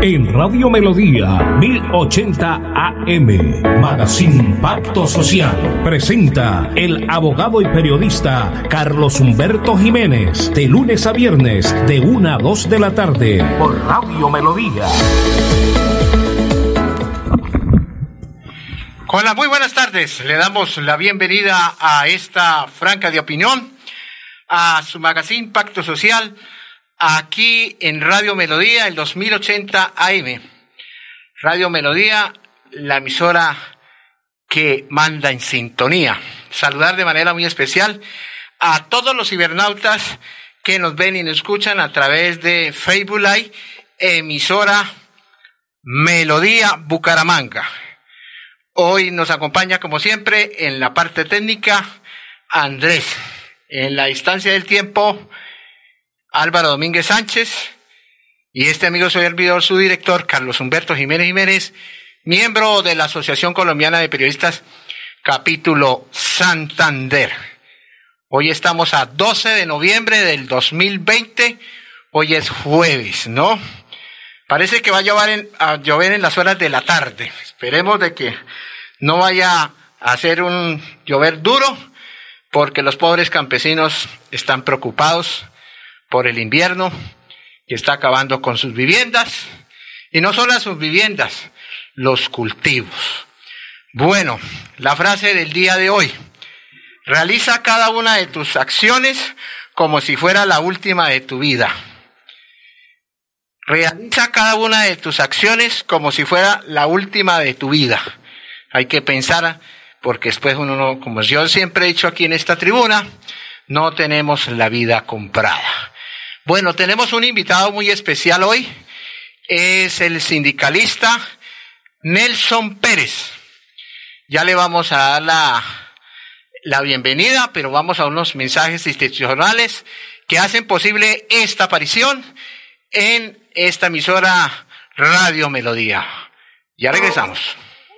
En Radio Melodía 1080 AM, Magazine Pacto Social, presenta el abogado y periodista Carlos Humberto Jiménez, de lunes a viernes, de 1 a 2 de la tarde, por Radio Melodía. Hola, muy buenas tardes. Le damos la bienvenida a esta franca de opinión, a su magazine Pacto Social aquí en Radio Melodía, el 2080 AM. Radio Melodía, la emisora que manda en sintonía. Saludar de manera muy especial a todos los cibernautas que nos ven y nos escuchan a través de Facebook Live, emisora Melodía Bucaramanga. Hoy nos acompaña, como siempre, en la parte técnica, Andrés. En la distancia del tiempo, Álvaro Domínguez Sánchez y este amigo soy servidor, su director, Carlos Humberto Jiménez Jiménez, miembro de la Asociación Colombiana de Periodistas, capítulo Santander. Hoy estamos a 12 de noviembre del 2020, hoy es jueves, ¿no? Parece que va a llover en, a llover en las horas de la tarde. Esperemos de que no vaya a ser un llover duro, porque los pobres campesinos están preocupados por el invierno que está acabando con sus viviendas y no solo sus viviendas, los cultivos. Bueno, la frase del día de hoy. Realiza cada una de tus acciones como si fuera la última de tu vida. Realiza cada una de tus acciones como si fuera la última de tu vida. Hay que pensar, porque después uno no, como yo siempre he dicho aquí en esta tribuna, no tenemos la vida comprada. Bueno, tenemos un invitado muy especial hoy. Es el sindicalista Nelson Pérez. Ya le vamos a dar la, la bienvenida, pero vamos a unos mensajes institucionales que hacen posible esta aparición en esta emisora Radio Melodía. Ya regresamos.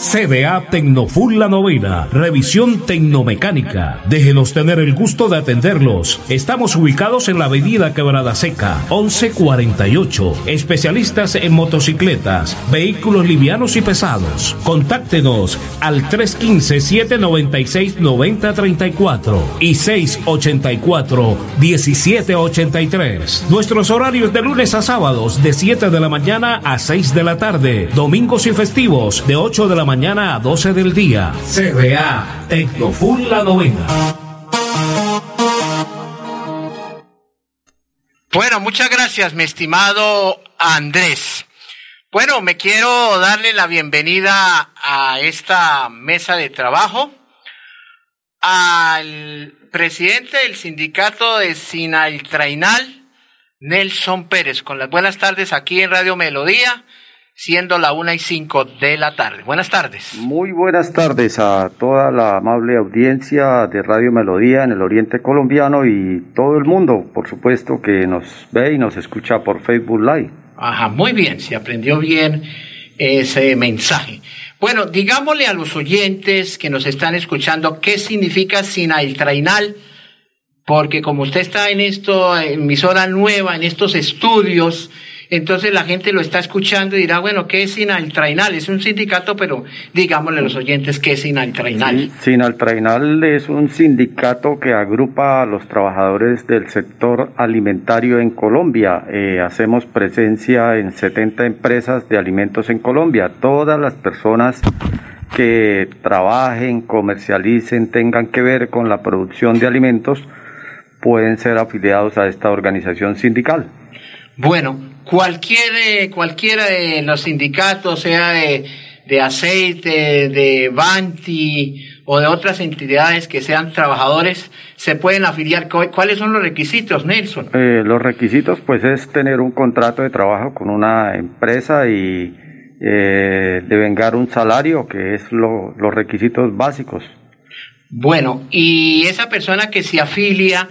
CDA Tecnofull La Novena, revisión tecnomecánica. Déjenos tener el gusto de atenderlos. Estamos ubicados en la avenida Quebrada Seca, 1148. Especialistas en motocicletas, vehículos livianos y pesados. Contáctenos al 315-796-9034 y 684-1783. Nuestros horarios de lunes a sábados de 7 de la mañana a 6 de la tarde. Domingos y festivos de 8 de la mañana mañana a 12 del día. CBA Tecnofull La Novena. Bueno, muchas gracias, mi estimado Andrés. Bueno, me quiero darle la bienvenida a esta mesa de trabajo al presidente del sindicato de Sinaltrainal, Nelson Pérez, con las buenas tardes aquí en Radio Melodía siendo la una y cinco de la tarde. Buenas tardes. Muy buenas tardes a toda la amable audiencia de Radio Melodía en el Oriente Colombiano y todo el mundo, por supuesto, que nos ve y nos escucha por Facebook Live. Ajá, muy bien, se aprendió bien ese mensaje. Bueno, digámosle a los oyentes que nos están escuchando qué significa Sinailtrainal, porque como usted está en esto, emisora nueva, en estos estudios, entonces la gente lo está escuchando y dirá, bueno, ¿qué es Sinaltrainal? Es un sindicato, pero digámosle a los oyentes qué es Sinaltrainal. Sinaltrainal es un sindicato que agrupa a los trabajadores del sector alimentario en Colombia. Eh, hacemos presencia en 70 empresas de alimentos en Colombia. Todas las personas que trabajen, comercialicen, tengan que ver con la producción de alimentos, pueden ser afiliados a esta organización sindical. Bueno, cualquier, cualquiera de los sindicatos, sea de, de aceite, de Banti o de otras entidades que sean trabajadores, se pueden afiliar. ¿Cuáles son los requisitos, Nelson? Eh, los requisitos, pues, es tener un contrato de trabajo con una empresa y eh, devengar un salario, que es lo, los requisitos básicos. Bueno, y esa persona que se afilia,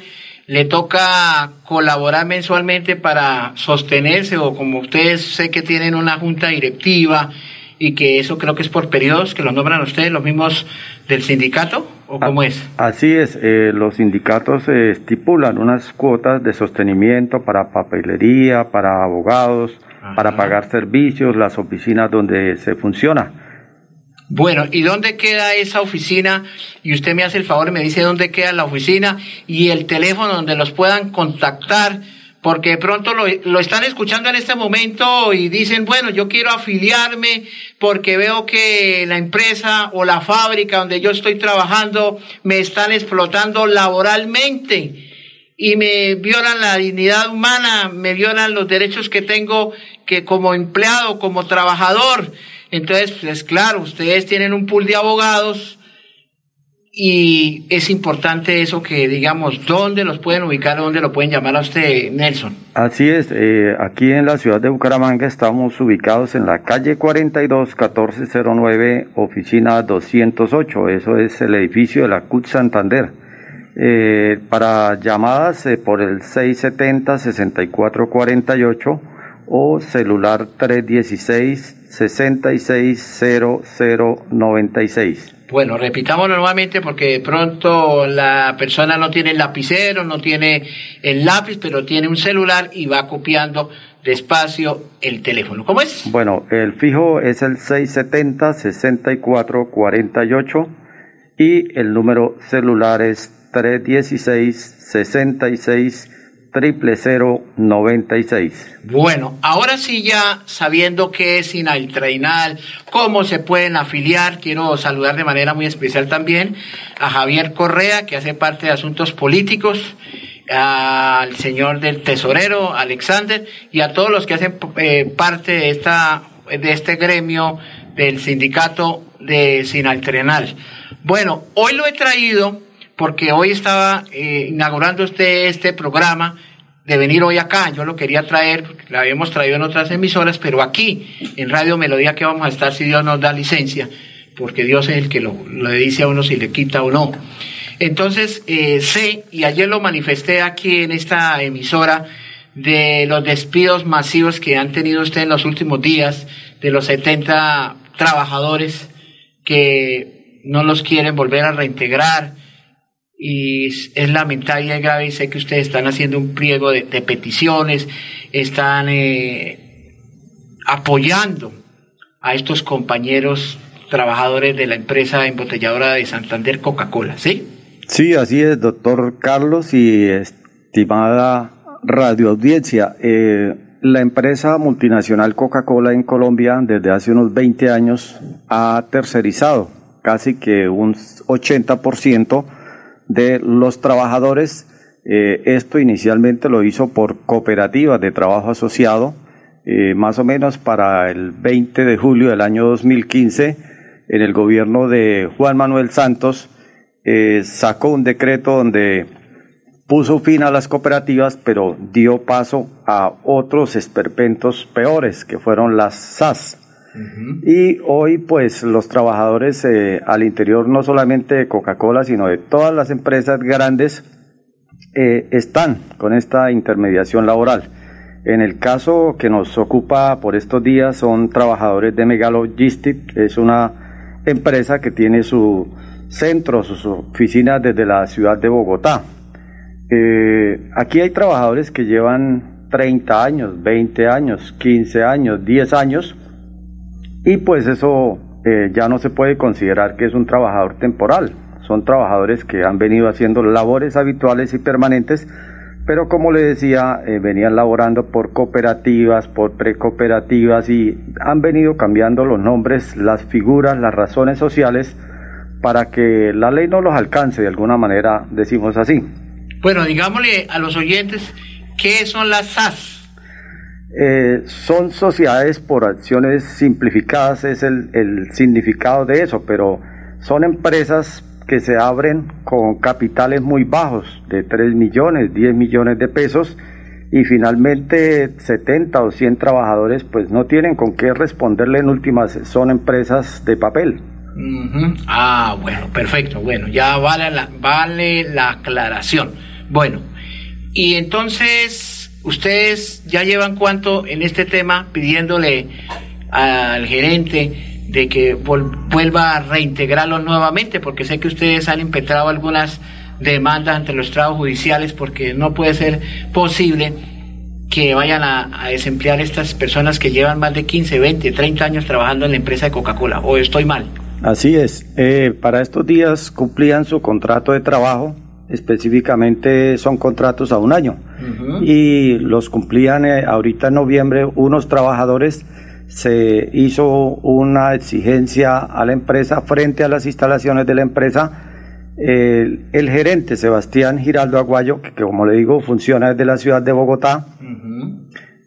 le toca colaborar mensualmente para sostenerse o como ustedes sé que tienen una junta directiva y que eso creo que es por periodos que lo nombran ustedes, los mismos del sindicato o cómo es? Así es, eh, los sindicatos estipulan unas cuotas de sostenimiento para papelería, para abogados, para pagar servicios, las oficinas donde se funciona. Bueno, ¿y dónde queda esa oficina? Y usted me hace el favor y me dice dónde queda la oficina y el teléfono donde los puedan contactar, porque de pronto lo, lo, están escuchando en este momento y dicen, bueno, yo quiero afiliarme porque veo que la empresa o la fábrica donde yo estoy trabajando me están explotando laboralmente y me violan la dignidad humana, me violan los derechos que tengo que como empleado, como trabajador entonces, pues claro, ustedes tienen un pool de abogados y es importante eso que digamos, ¿dónde los pueden ubicar, dónde lo pueden llamar a usted, Nelson? Así es, eh, aquí en la ciudad de Bucaramanga estamos ubicados en la calle 42, 1409, oficina 208, eso es el edificio de la CUT Santander. Eh, para llamadas eh, por el 670-6448 o celular 316 660096. Bueno, repitamos nuevamente porque de pronto la persona no tiene el lapicero, no tiene el lápiz, pero tiene un celular y va copiando despacio el teléfono. ¿Cómo es? Bueno, el fijo es el 670-6448 y el número celular es 316 66 triple cero noventa y seis. Bueno, ahora sí ya sabiendo qué es Sinaltrainal, cómo se pueden afiliar, quiero saludar de manera muy especial también a Javier Correa, que hace parte de Asuntos Políticos, al señor del tesorero, Alexander, y a todos los que hacen eh, parte de, esta, de este gremio del sindicato de Sinaltrenal. Bueno, hoy lo he traído porque hoy estaba eh, inaugurando este, este programa de venir hoy acá. Yo lo quería traer, lo habíamos traído en otras emisoras, pero aquí, en Radio Melodía, que vamos a estar si Dios nos da licencia, porque Dios es el que lo, le dice a uno si le quita o no. Entonces, eh, sé, y ayer lo manifesté aquí en esta emisora, de los despidos masivos que han tenido usted en los últimos días, de los 70 trabajadores que no los quieren volver a reintegrar, y es lamentable y sé que ustedes están haciendo un pliego de, peticiones, están eh, apoyando a estos compañeros trabajadores de la empresa embotelladora de Santander Coca-Cola, ¿sí? Sí, así es, doctor Carlos y estimada radioaudiencia. Eh, la empresa multinacional Coca-Cola en Colombia desde hace unos 20 años ha tercerizado casi que un 80% de los trabajadores. Eh, esto inicialmente lo hizo por cooperativas de trabajo asociado, eh, más o menos para el 20 de julio del año 2015, en el gobierno de Juan Manuel Santos, eh, sacó un decreto donde puso fin a las cooperativas, pero dio paso a otros esperpentos peores, que fueron las SAS. Y hoy pues los trabajadores eh, al interior no solamente de Coca-Cola, sino de todas las empresas grandes eh, están con esta intermediación laboral. En el caso que nos ocupa por estos días son trabajadores de Megalogistic, es una empresa que tiene su centro, sus oficinas desde la ciudad de Bogotá. Eh, aquí hay trabajadores que llevan 30 años, 20 años, 15 años, 10 años y pues eso eh, ya no se puede considerar que es un trabajador temporal. Son trabajadores que han venido haciendo labores habituales y permanentes, pero como le decía, eh, venían laborando por cooperativas, por precooperativas y han venido cambiando los nombres, las figuras, las razones sociales para que la ley no los alcance de alguna manera, decimos así. Bueno, digámosle a los oyentes, ¿qué son las SAS? Eh, son sociedades por acciones simplificadas, es el, significado de eso, pero son empresas que se abren con capitales muy bajos, de 3 millones, 10 millones de pesos, y finalmente 70 o 100 trabajadores pues no tienen con qué responderle en últimas, son empresas de papel. Ah, bueno, perfecto, bueno, ya vale la, vale la aclaración. Bueno, y entonces, ustedes ya llevan cuánto en este tema pidiéndole al gerente de que vuelva a reintegrarlo nuevamente, porque sé que ustedes han impetrado algunas demandas ante los trabajos judiciales, porque no puede ser posible que vayan a, desemplear estas personas que llevan más de 15, 20, 30 años trabajando en la empresa de Coca-Cola, o estoy mal. Así es, eh, para estos días cumplían su contrato de trabajo, específicamente son contratos a un año, y los cumplían eh, ahorita en noviembre unos trabajadores. Se hizo una exigencia a la empresa frente a las instalaciones de la empresa. El, gerente Sebastián Giraldo Aguayo, que, como le digo funciona desde la ciudad de Bogotá,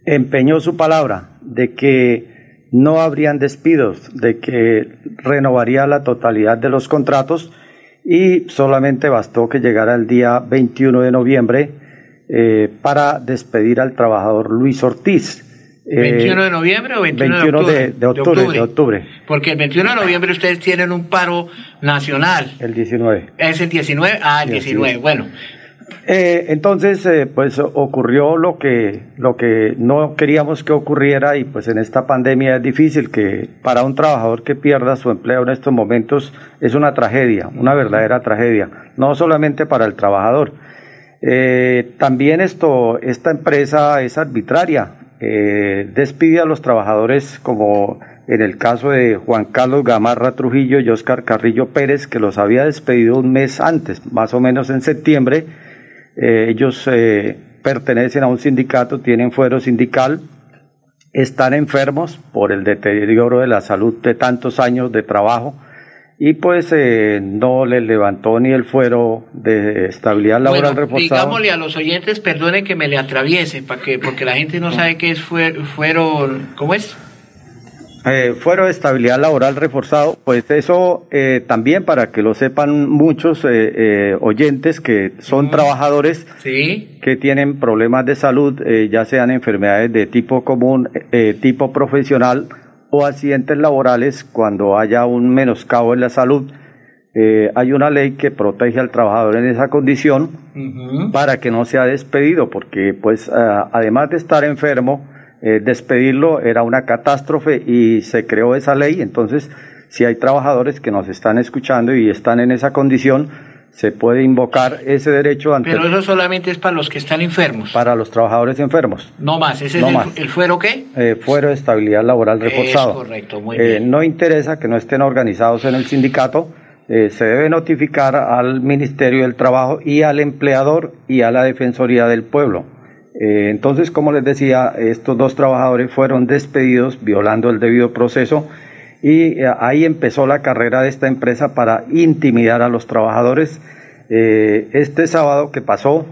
empeñó su palabra de que no habrían despidos, de que renovaría la totalidad de los contratos y solamente bastó que llegara el día 21 de noviembre eh, para despedir al trabajador Luis Ortiz ¿21 de noviembre o 21, de, octubre? De, octubre, Porque el 21 de noviembre ustedes tienen un paro nacional. El 19. ¿Es el 19? Ah, el 19, bueno. Eh, entonces, eh, pues ocurrió lo que, lo que no queríamos que ocurriera y pues en esta pandemia es difícil que para un trabajador que pierda su empleo en estos momentos es una tragedia, una verdadera tragedia, no solamente para el trabajador. Eh, también esto, esta empresa es arbitraria, eh, despide a los trabajadores como en el caso de Juan Carlos Gamarra Trujillo y Oscar Carrillo Pérez, que los había despedido un mes antes, más o menos en septiembre. Eh, ellos eh, pertenecen a un sindicato, tienen fuero sindical, están enfermos por el deterioro de la salud de tantos años de trabajo y pues eh, no le levantó ni el fuero de estabilidad laboral bueno, Digámosle a los oyentes, perdone que me le atraviese, para que, porque la gente no sabe qué es fuero, ¿cómo es? Eh, fuero de estabilidad laboral reforzado, pues eso eh, también para que lo sepan muchos eh, oyentes que son trabajadores que tienen problemas de salud, ya sean enfermedades de tipo común, tipo profesional o accidentes laborales cuando haya un menoscabo en la salud. Eh, hay una ley que protege al trabajador en esa condición para que no sea despedido, porque pues además de estar enfermo, eh, despedirlo era una catástrofe y se creó esa ley. Entonces, si hay trabajadores que nos están escuchando y están en esa condición, se puede invocar ese derecho ante... Pero eso solamente es para los que están enfermos. Para los trabajadores enfermos. No más, ¿ese es el, fuero qué? Eh, fuero de estabilidad laboral reforzado. Es correcto, muy eh, bien. No interesa que no estén organizados en el sindicato, eh, se debe notificar al Ministerio del Trabajo y al empleador y a la Defensoría del Pueblo. Entonces, como les decía, estos dos trabajadores fueron despedidos violando el debido proceso y eh, ahí empezó la carrera de esta empresa para intimidar a los trabajadores. Eh, este sábado que pasó,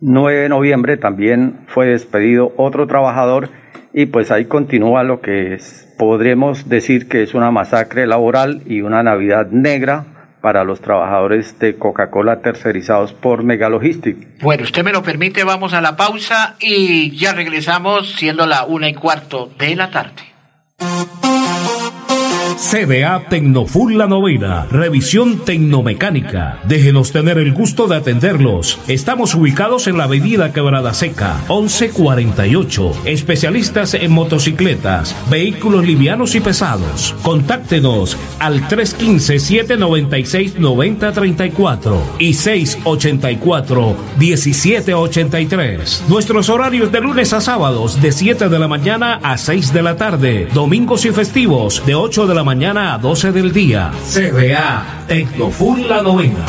9 de noviembre, también fue despedido otro trabajador y pues ahí continúa lo que podríamos decir que es una masacre laboral y una Navidad negra para los trabajadores de Coca-Cola tercerizados por Megalogistic. Bueno, usted me lo permite, vamos a la pausa y ya regresamos siendo la una y cuarto de la tarde. CDA Tecnofull La Novena, revisión tecnomecánica. Déjenos tener el gusto de atenderlos. Estamos ubicados en la avenida Quebrada Seca, 1148. Especialistas en motocicletas, vehículos livianos y pesados. Contáctenos al 315-796-9034 y 684-1783. Nuestros horarios de lunes a sábados de 7 de la mañana a 6 de la tarde. Domingos y festivos de 8 de la mañana mañana a 12 del día. CBA Tecnofull La Novena.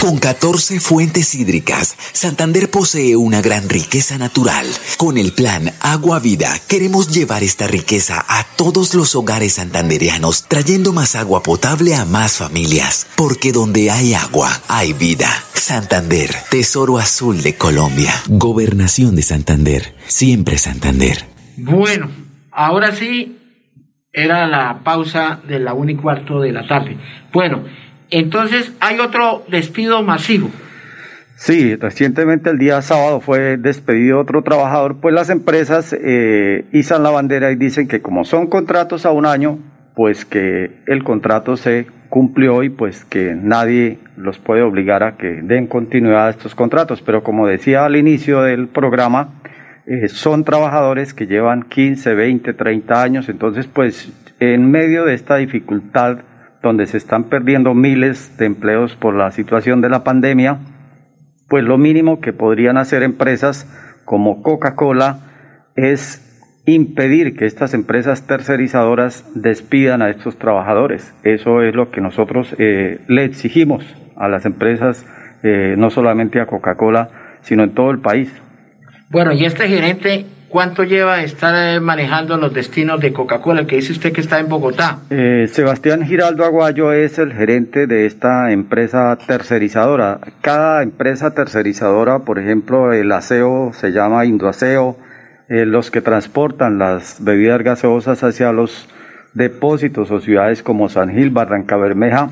Con 14 fuentes hídricas, Santander posee una gran riqueza natural. Con el plan Agua Vida, queremos llevar esta riqueza a todos los hogares santandereanos, trayendo más agua potable a más familias. Porque donde hay agua, hay vida. Santander, Tesoro Azul de Colombia. Gobernación de Santander, siempre Santander. Bueno, Ahora sí, era la pausa de la una y cuarto de la tarde. Bueno, entonces hay otro despido masivo. Sí, recientemente el día sábado fue despedido otro trabajador, pues las empresas eh, izan la bandera y dicen que como son contratos a un año, pues que el contrato se cumplió y pues que nadie los puede obligar a que den continuidad a estos contratos. Pero como decía al inicio del programa, eh, son trabajadores que llevan 15, 20, 30 años, entonces pues en medio de esta dificultad donde se están perdiendo miles de empleos por la situación de la pandemia, pues lo mínimo que podrían hacer empresas como Coca-Cola es impedir que estas empresas tercerizadoras despidan a estos trabajadores. Eso es lo que nosotros eh, le exigimos a las empresas, eh, no solamente a Coca-Cola, sino en todo el país. Bueno, y este gerente ¿Cuánto lleva estar eh, manejando los destinos de Coca-Cola? que dice usted que está en Bogotá. Eh, Sebastián Giraldo Aguayo es el gerente de esta empresa tercerizadora. Cada empresa tercerizadora, por ejemplo, el aseo se llama Indoaseo, eh, los que transportan las bebidas gaseosas hacia los depósitos o ciudades como San Gil, Barranca Bermeja,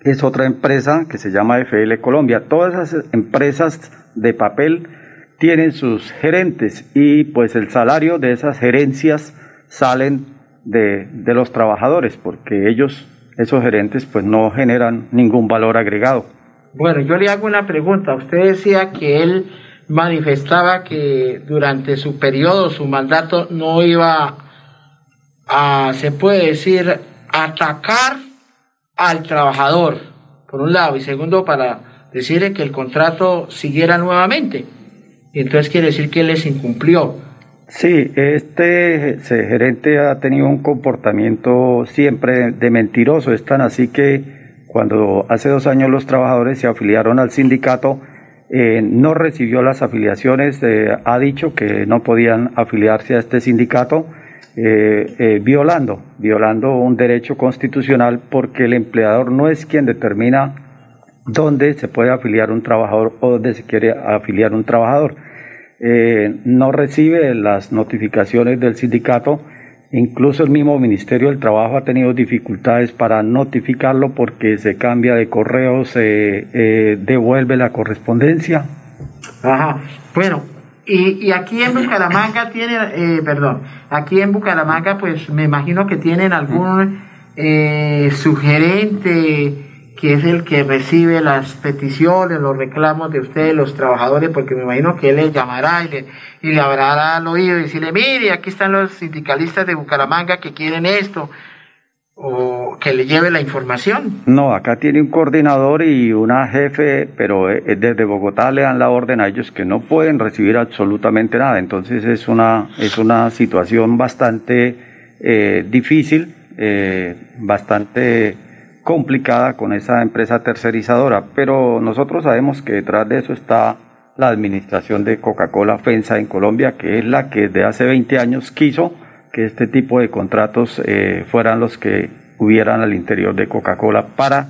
es otra empresa que se llama FL Colombia. Todas esas empresas de papel tienen sus gerentes y pues el salario de esas gerencias salen de, de los trabajadores porque ellos, esos gerentes, pues no generan ningún valor agregado. Bueno, yo le hago una pregunta. Usted decía que él manifestaba que durante su periodo, su mandato, no iba a, se puede decir, atacar al trabajador, por un lado, y segundo, para decirle que el contrato siguiera nuevamente entonces quiere decir que les incumplió. Sí, este gerente ha tenido un comportamiento siempre de mentiroso, es tan así que cuando hace dos años los trabajadores se afiliaron al sindicato, eh, no recibió las afiliaciones, eh, ha dicho que no podían afiliarse a este sindicato, eh, violando, violando un derecho constitucional porque el empleador no es quien determina dónde se puede afiliar un trabajador o dónde se quiere afiliar un trabajador. Eh, no recibe las notificaciones del sindicato, incluso el mismo Ministerio del Trabajo ha tenido dificultades para notificarlo porque se cambia de correo, se eh, devuelve la correspondencia. Ajá, bueno, y, y aquí en Bucaramanga tiene, eh, perdón, aquí en Bucaramanga pues me imagino que tienen algún sugerente que es el que recibe las peticiones, los reclamos de ustedes, los trabajadores, porque me imagino que él les llamará y le, y le hablará al oído y decirle, mire, aquí están los sindicalistas de Bucaramanga que quieren esto, o que le lleve la información. No, acá tiene un coordinador y una jefe, pero eh, desde Bogotá le dan la orden a ellos que no pueden recibir absolutamente nada, entonces es una, es una situación bastante eh, difícil, eh, bastante complicada con esa empresa tercerizadora, pero nosotros sabemos que detrás de eso está la administración de Coca-Cola FENSA en Colombia, que es la que desde hace 20 años quiso que este tipo de contratos eh, fueran los que hubieran al interior de Coca-Cola para,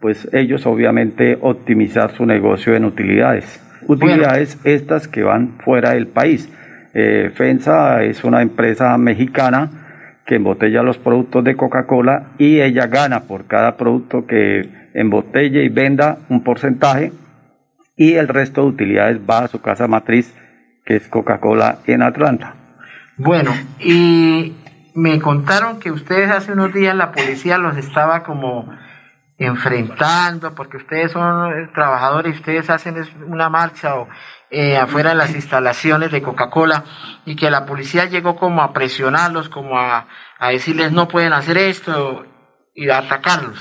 pues ellos obviamente optimizar su negocio en utilidades. Utilidades estas que van fuera del país. Eh, FENSA es una empresa mexicana que embotella los productos de Coca-Cola y ella gana por cada producto que embotelle y venda un porcentaje y el resto de utilidades va a su casa matriz que es Coca-Cola en Atlanta. Bueno, y me contaron que ustedes hace unos días la policía los estaba como enfrentando porque ustedes son trabajadores, ustedes hacen una marcha o eh, afuera de las instalaciones de Coca-Cola y que la policía llegó como a presionarlos, como a, decirles no pueden hacer esto y a atacarlos.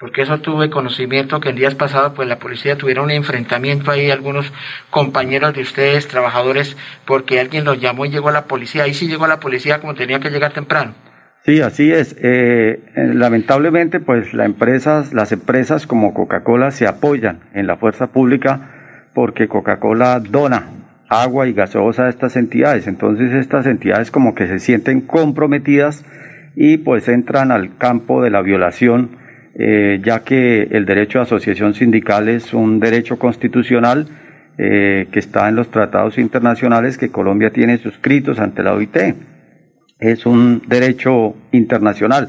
Porque eso tuve conocimiento que en días pasados pues la policía tuviera un enfrentamiento ahí, algunos compañeros de ustedes, trabajadores, porque alguien los llamó y llegó a la policía. Ahí sí llegó a la policía como tenía que llegar temprano. Sí, así es. Eh, eh, lamentablemente, pues las empresas, las empresas como Coca-Cola se apoyan en la fuerza pública porque Coca-Cola dona agua y gaseosa a estas entidades. Entonces estas entidades como que se sienten comprometidas y pues entran al campo de la violación, eh, ya que el derecho a asociación sindical es un derecho constitucional eh, que está en los tratados internacionales que Colombia tiene suscritos ante la OIT. Es un derecho internacional.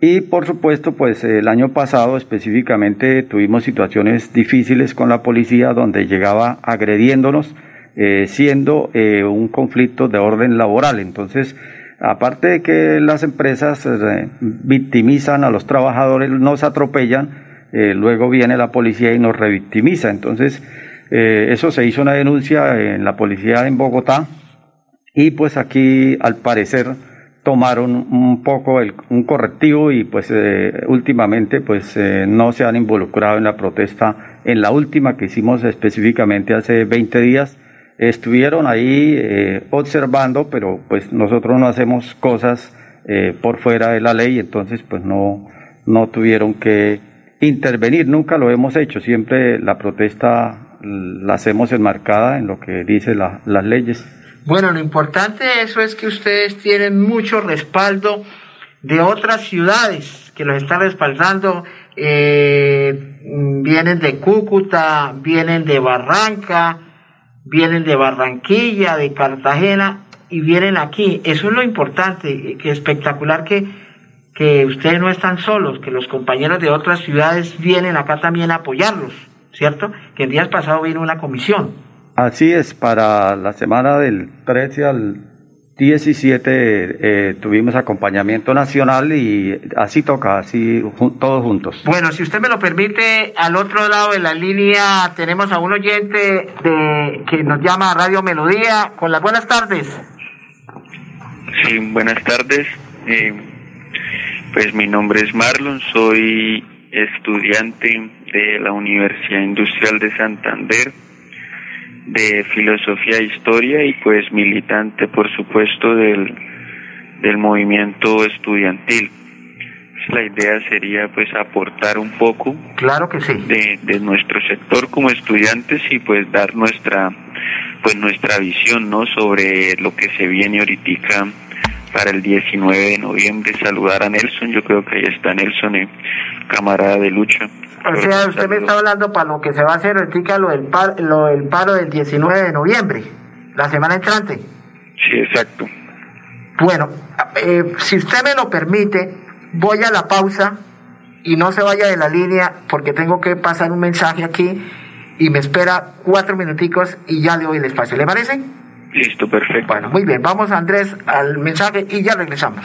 Y por supuesto, pues el año pasado específicamente tuvimos situaciones difíciles con la policía donde llegaba agrediéndonos, eh, siendo eh, un conflicto de orden laboral. Entonces, aparte de que las empresas eh, victimizan a los trabajadores, nos atropellan, luego viene la policía y nos revictimiza. Entonces, eso se hizo una denuncia en la policía en Bogotá y pues aquí al parecer tomaron un poco el, un correctivo y pues eh, últimamente pues eh, no se han involucrado en la protesta. En la última que hicimos específicamente hace 20 días estuvieron ahí eh, observando pero pues nosotros no hacemos cosas por fuera de la ley entonces pues no no tuvieron que intervenir. Nunca lo hemos hecho. Siempre la protesta la hacemos enmarcada en lo que dice la, las leyes bueno, lo importante de eso es que ustedes tienen mucho respaldo de otras ciudades que los están respaldando. Eh, vienen de Cúcuta, vienen de Barranca, vienen de Barranquilla, de Cartagena y vienen aquí. Eso es lo importante, que espectacular que, que ustedes no están solos, que los compañeros de otras ciudades vienen acá también a apoyarlos, ¿cierto? Que el día pasado vino una comisión. Así es, para la semana del 13 al 17 eh, tuvimos acompañamiento nacional y así toca, así todos juntos. Bueno, si usted me lo permite, al otro lado de la línea tenemos a un oyente de, que nos llama Radio Melodía. Con las buenas tardes. Sí, buenas tardes. Eh, pues mi nombre es Marlon, soy estudiante de la Universidad Industrial de Santander de filosofía e historia y pues militante por supuesto del, del movimiento estudiantil. La idea sería pues aportar un poco claro que sí. de, de nuestro sector como estudiantes y pues dar nuestra pues nuestra visión no sobre lo que se viene ahorita para el 19 de noviembre saludar a Nelson yo creo que ahí está Nelson eh, camarada de lucha o sea, usted me está hablando para lo que se va a hacer ahorita lo del, lo del paro del 19 de noviembre, la semana entrante. Sí, exacto. Bueno, eh, si usted me lo permite, voy a la pausa y no se vaya de la línea porque tengo que pasar un mensaje aquí y me espera cuatro minuticos y ya le doy el espacio. ¿Le parece? Listo, perfecto. Bueno, muy bien. Vamos, Andrés, al mensaje y ya regresamos.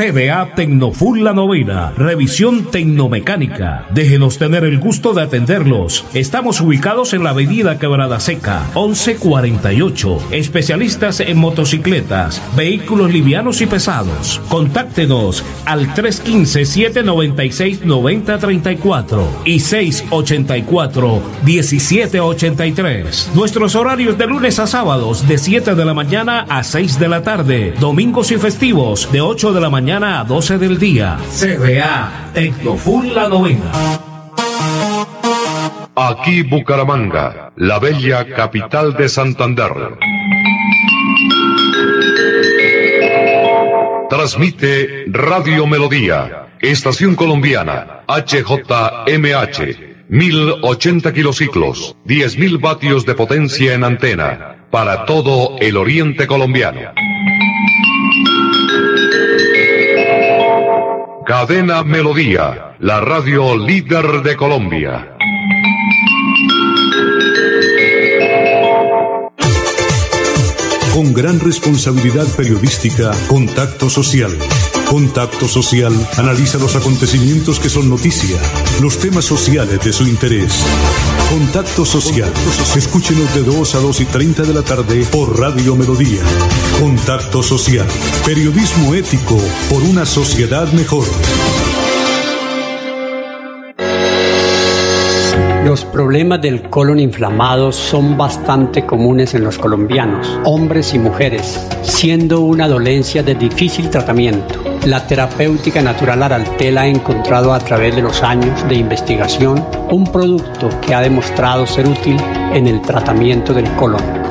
CDA Tecnofull La Novena, revisión tecnomecánica. Déjenos tener el gusto de atenderlos. Estamos ubicados en la avenida Quebrada Seca, 1148. Especialistas en motocicletas, vehículos livianos y pesados. Contáctenos al 315-796-9034 y 684-1783. Nuestros horarios de lunes a sábados de 7 de la mañana a 6 de la tarde. Domingos y festivos de 8 de la mañana mañana a 12 del día. CBA Tecnofull La Novena. Aquí Bucaramanga, la bella capital de Santander. Transmite Radio Melodía, Estación Colombiana, HJMH, 1080 kilociclos, 10.000 vatios de potencia en antena, para todo el oriente colombiano. Cadena Melodía, la radio líder de Colombia. Con gran responsabilidad periodística, Contacto Social. Contacto Social analiza los acontecimientos que son noticia, los temas sociales de su interés. Contacto Social. Escúchenos de 2 a 2 y 30 de la tarde por Radio Melodía. Contacto Social. Periodismo ético por una sociedad mejor. Los problemas del colon inflamado son bastante comunes en los colombianos, hombres y mujeres, siendo una dolencia de difícil tratamiento. La terapéutica natural Araltela ha encontrado a través de los años de investigación un producto que ha demostrado ser útil en el tratamiento del colon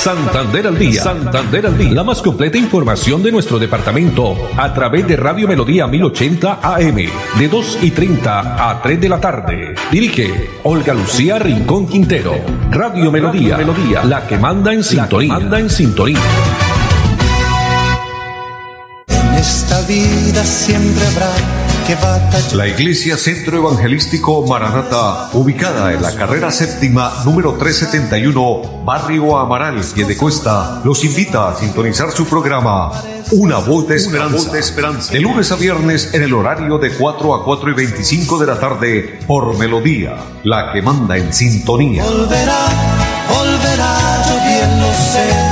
Santander al día. Santander al día. La más completa información de nuestro departamento a través de Radio Melodía 1080 AM de 2 y 30 a 3 de la tarde. Dirige Olga Lucía Rincón Quintero. Radio Melodía. Melodía. La que manda en sintonía. Manda en sintonía. En esta vida siempre habrá la Iglesia Centro Evangelístico Maranata, ubicada en la carrera séptima número 371, Barrio Amaral, Cuesta, los invita a sintonizar su programa Una voz de esperanza, de, esperanza. de lunes a viernes en el horario de 4 a 4 y 25 de la tarde por Melodía, la que manda en sintonía. Volverá, volverá, yo bien lo sé.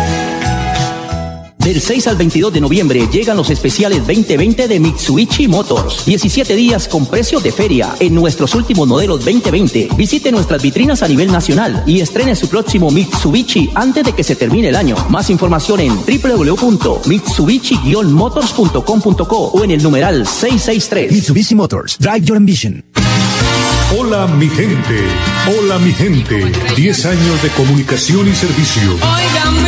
Del 6 al 22 de noviembre llegan los especiales 2020 de Mitsubishi Motors. 17 días con precios de feria en nuestros últimos modelos 2020. Visite nuestras vitrinas a nivel nacional y estrene su próximo Mitsubishi antes de que se termine el año. Más información en www.mitsubishi-motors.com.co o en el numeral 663. Mitsubishi Motors. Drive your ambition. Hola mi gente, hola mi gente. 10 años de comunicación y servicio. Oigan, mi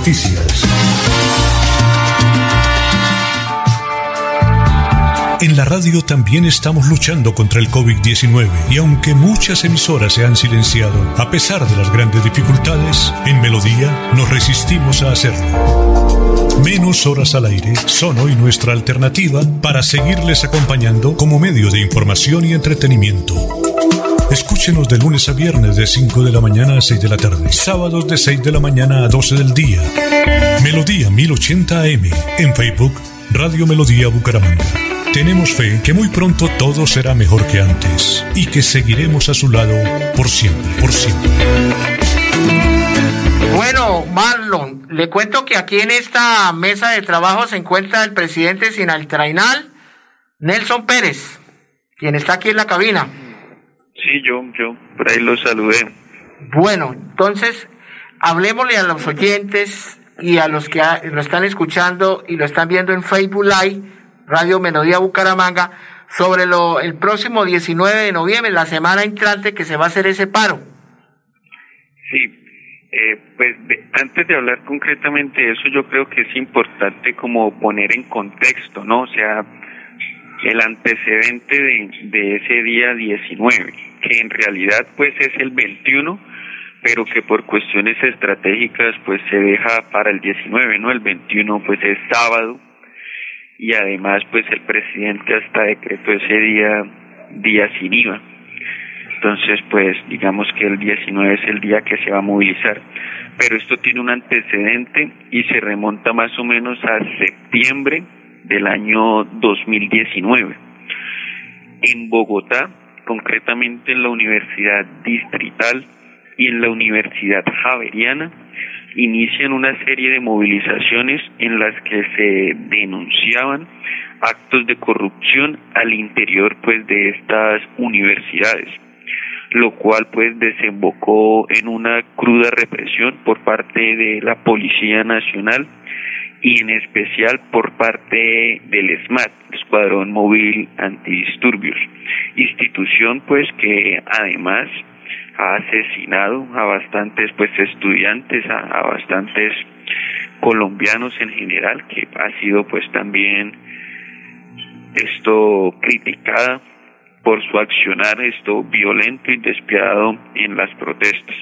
en la radio también estamos luchando contra el COVID-19 y aunque muchas emisoras se han silenciado, a pesar de las grandes dificultades, en Melodía nos resistimos a hacerlo. Menos horas al aire son hoy nuestra alternativa para seguirles acompañando como medio de información y entretenimiento. Escúchenos de lunes a viernes de 5 de la mañana a 6 de la tarde. Sábados de 6 de la mañana a 12 del día. Melodía 1080 AM. En Facebook, Radio Melodía Bucaramanga. Tenemos fe que muy pronto todo será mejor que antes y que seguiremos a su lado por siempre, por siempre. Bueno, Marlon, le cuento que aquí en esta mesa de trabajo se encuentra el presidente sinaltrainal, Nelson Pérez, quien está aquí en la cabina. Sí, yo, yo, por ahí lo saludé. Bueno, entonces, hablemosle a los oyentes y a los que lo están escuchando y lo están viendo en Facebook Live, Radio Melodía Bucaramanga, sobre lo, el próximo 19 de noviembre, la semana entrante que se va a hacer ese paro. Sí, eh, pues antes de hablar concretamente de eso, yo creo que es importante como poner en contexto, ¿no? O sea, el antecedente de, de ese día 19 que en realidad pues es el 21, pero que por cuestiones estratégicas pues se deja para el 19, ¿no? El 21 pues es sábado y además pues el presidente hasta decretó ese día día sin IVA. Entonces pues digamos que el 19 es el día que se va a movilizar. Pero esto tiene un antecedente y se remonta más o menos a septiembre del año 2019. En Bogotá concretamente en la Universidad Distrital y en la Universidad Javeriana, inician una serie de movilizaciones en las que se denunciaban actos de corrupción al interior pues de estas universidades lo cual pues desembocó en una cruda represión por parte de la Policía Nacional y en especial por parte del SMAT, Escuadrón Móvil Antidisturbios, institución pues que además ha asesinado a bastantes pues estudiantes, a, bastantes colombianos en general, que ha sido pues también esto criticada por su accionar esto violento y despiadado en las protestas.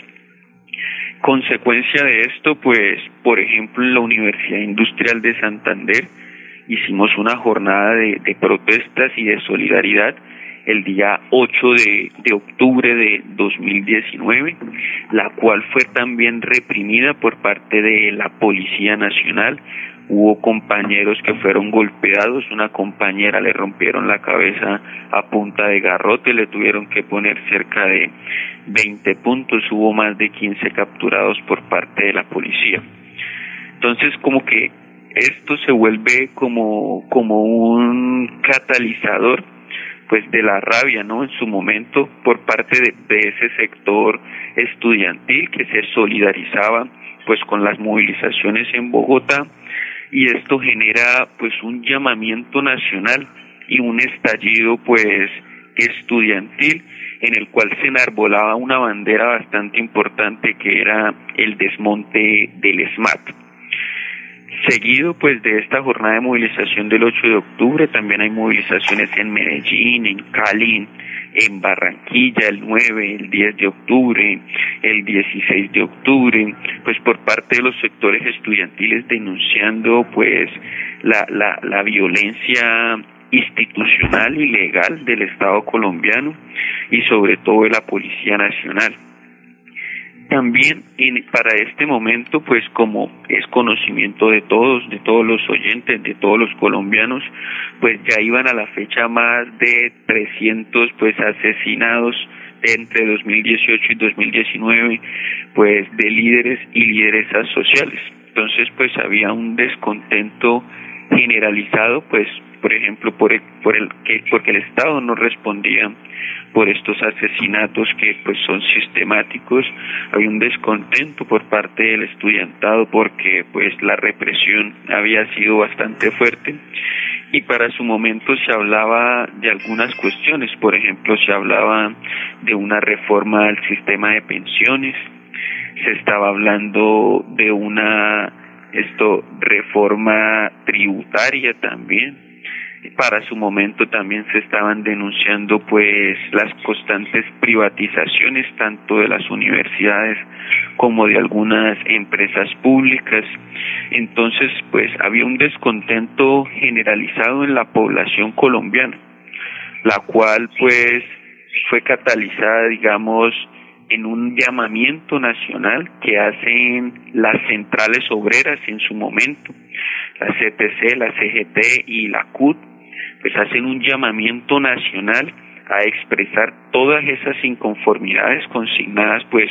Consecuencia de esto, pues, por ejemplo, en la Universidad Industrial de Santander hicimos una jornada de, protestas y de solidaridad el día 8 de, de, octubre de 2019, la cual fue también reprimida por parte de la Policía Nacional. Hubo compañeros que fueron golpeados, una compañera le rompieron la cabeza a punta de garrote, le tuvieron que poner cerca de 20 puntos, hubo más de 15 capturados por parte de la policía. Entonces, como que esto se vuelve como, como un catalizador pues de la rabia no en su momento por parte de, de, ese sector estudiantil que se solidarizaba pues con las movilizaciones en Bogotá y esto genera pues un llamamiento nacional y un estallido pues estudiantil en el cual se enarbolaba una bandera bastante importante que era el desmonte del SMAT Seguido pues de esta jornada de movilización del 8 de octubre, también hay movilizaciones en Medellín, en Cali, en Barranquilla el 9, el 10 de octubre, el 16 de octubre, pues por parte de los sectores estudiantiles denunciando pues la, la, la violencia institucional y legal del Estado colombiano y sobre todo de la Policía Nacional. También para este momento, pues como es conocimiento de todos, de todos los oyentes, de todos los colombianos, pues ya iban a la fecha más de 300 pues asesinados entre 2018 y 2019, pues de líderes y lideresas sociales. Entonces, pues había un descontento generalizado, pues por ejemplo, por el, por el que porque el Estado no respondía por estos asesinatos que pues son sistemáticos, hay un descontento por parte del estudiantado porque pues la represión había sido bastante fuerte. Y para su momento se hablaba de algunas cuestiones, por ejemplo, se hablaba de una reforma al sistema de pensiones, se estaba hablando de una esto reforma tributaria también. Para su momento también se estaban denunciando pues las constantes privatizaciones tanto de las universidades como de algunas empresas públicas. Entonces pues había un descontento generalizado en la población colombiana la cual pues fue catalizada digamos en un llamamiento nacional que hacen las centrales obreras en su momento, la CPC, la CGT y la CUT, pues hacen un llamamiento nacional a expresar todas esas inconformidades consignadas pues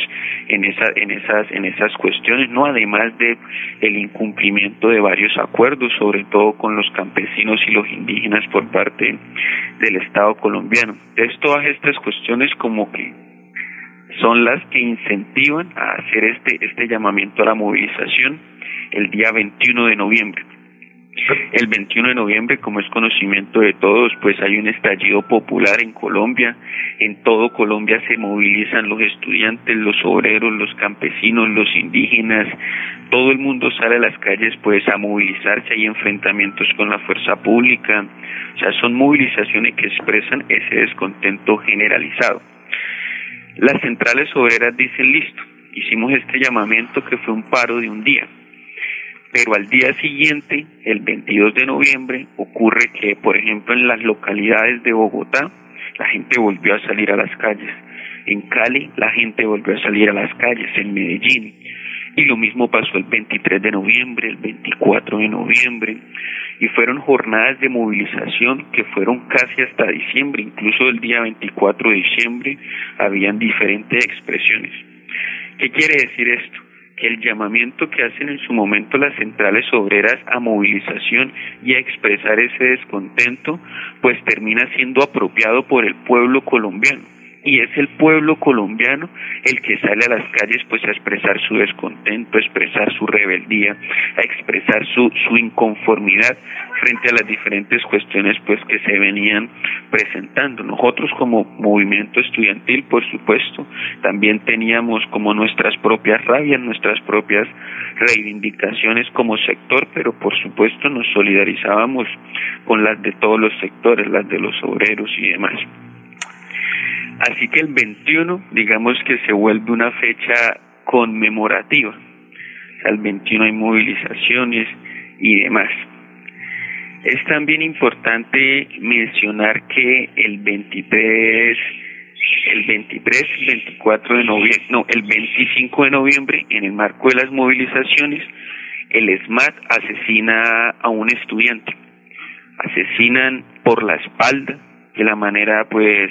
en esa, en esas en esas cuestiones no además de el incumplimiento de varios acuerdos sobre todo con los campesinos y los indígenas por parte del Estado colombiano. Entonces todas estas cuestiones como que son las que incentivan a hacer este este llamamiento a la movilización el día 21 de noviembre el 21 de noviembre, como es conocimiento de todos, pues hay un estallido popular en Colombia. En todo Colombia se movilizan los estudiantes, los obreros, los campesinos, los indígenas. Todo el mundo sale a las calles pues a movilizarse. Hay enfrentamientos con la fuerza pública. O sea, son movilizaciones que expresan ese descontento generalizado. Las centrales obreras dicen listo. Hicimos este llamamiento que fue un paro de un día pero al día siguiente, el 22 de noviembre, ocurre que, por ejemplo, en las localidades de Bogotá, la gente volvió a salir a las calles. En Cali, la gente volvió a salir a las calles. En Medellín. Y lo mismo pasó el 23 de noviembre, el 24 de noviembre. Y fueron jornadas de movilización que fueron casi hasta diciembre. Incluso el día 24 de diciembre habían diferentes expresiones. ¿Qué quiere decir esto? que el llamamiento que hacen en su momento las centrales obreras a movilización y a expresar ese descontento, pues termina siendo apropiado por el pueblo colombiano y es el pueblo colombiano el que sale a las calles pues a expresar su descontento, a expresar su rebeldía, a expresar su, su inconformidad frente a las diferentes cuestiones pues que se venían presentando. Nosotros como movimiento estudiantil, por supuesto, también teníamos como nuestras propias rabias, nuestras propias reivindicaciones como sector, pero por supuesto nos solidarizábamos con las de todos los sectores, las de los obreros y demás. Así que el 21, digamos que se vuelve una fecha conmemorativa. Al 21 hay movilizaciones y demás. Es también importante mencionar que el 23, el 23, 24 de noviembre, no, el 25 de noviembre, en el marco de las movilizaciones, el SMAT asesina a un estudiante. Asesinan por la espalda, de la manera pues